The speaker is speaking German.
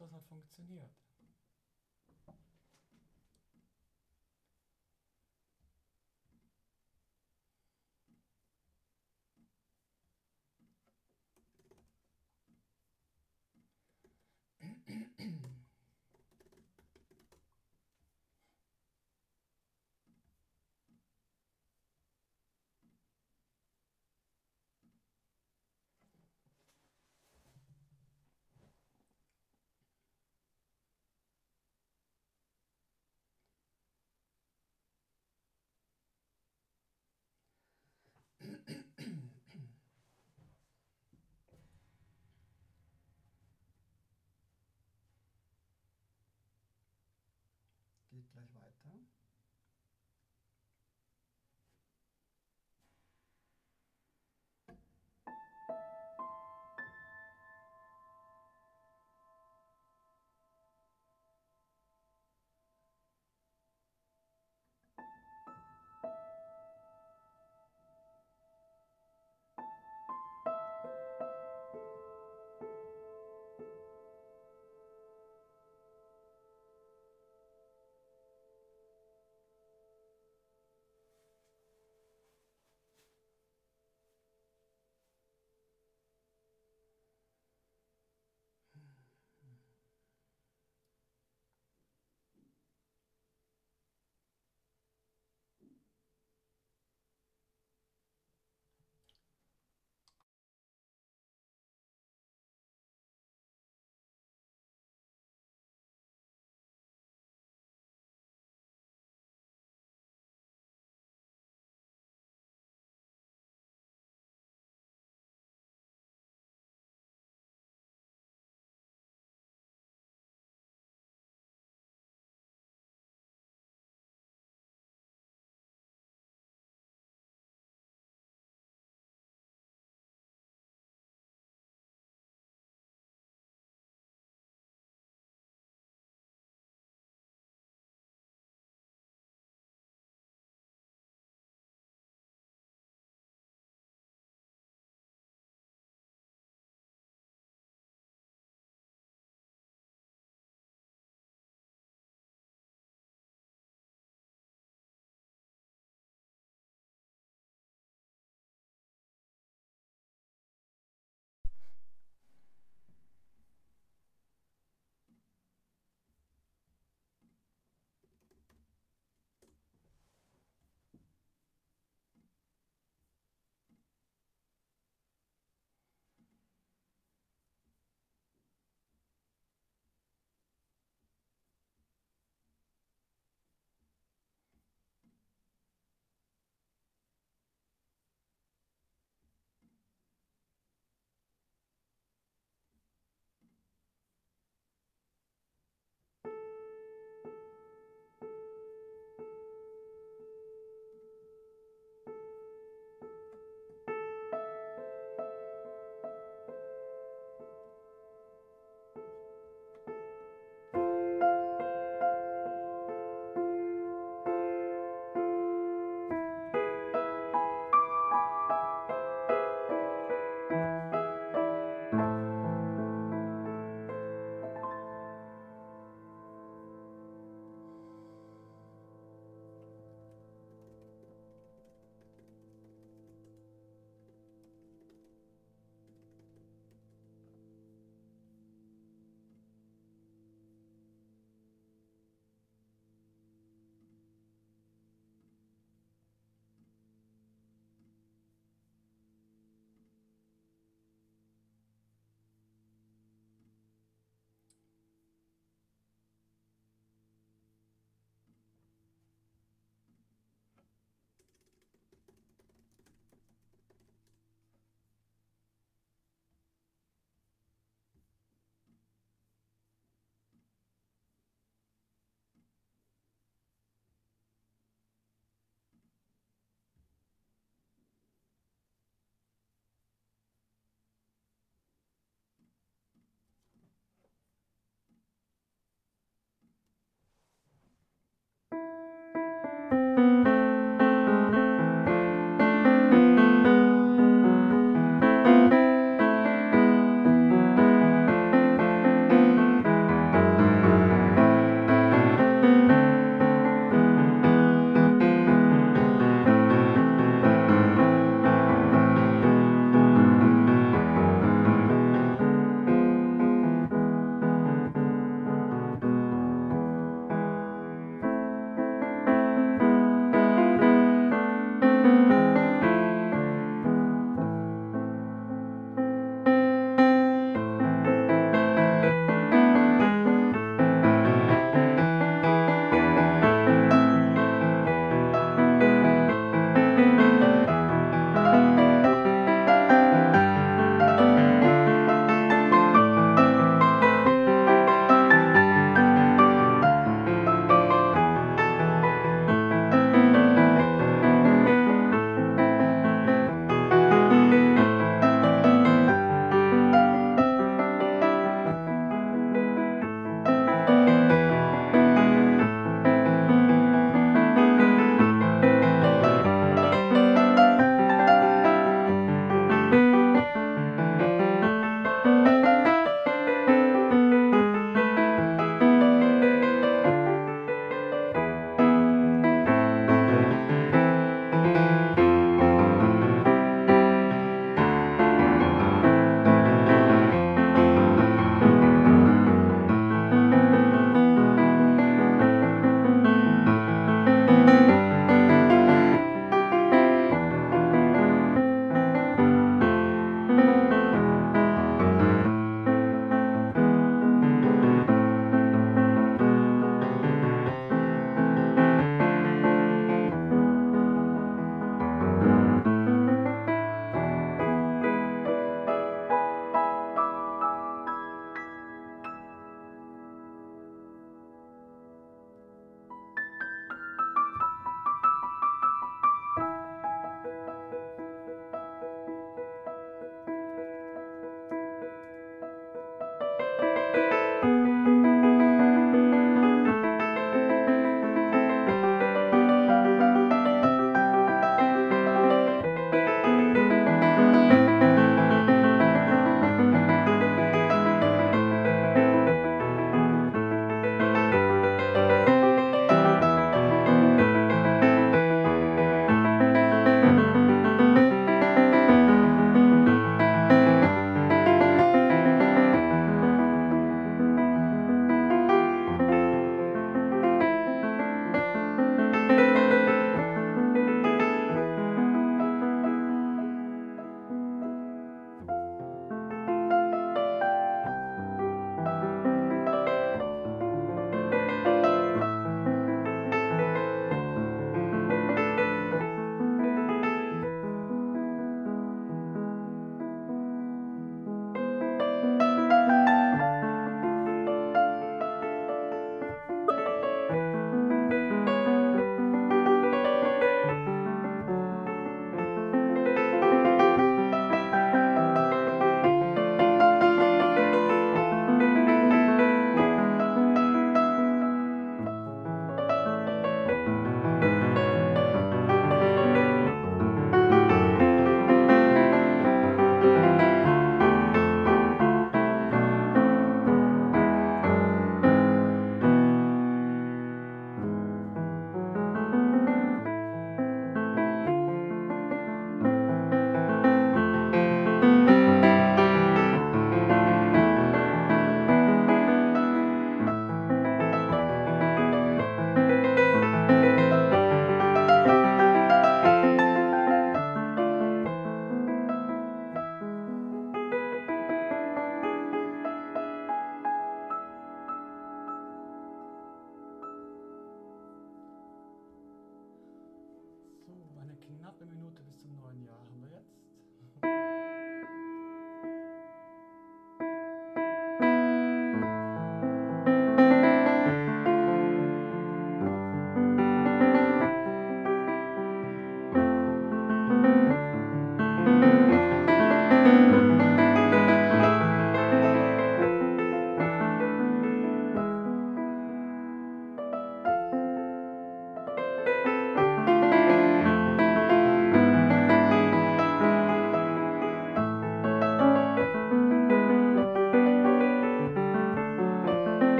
das hat funktioniert. Gleich weiter.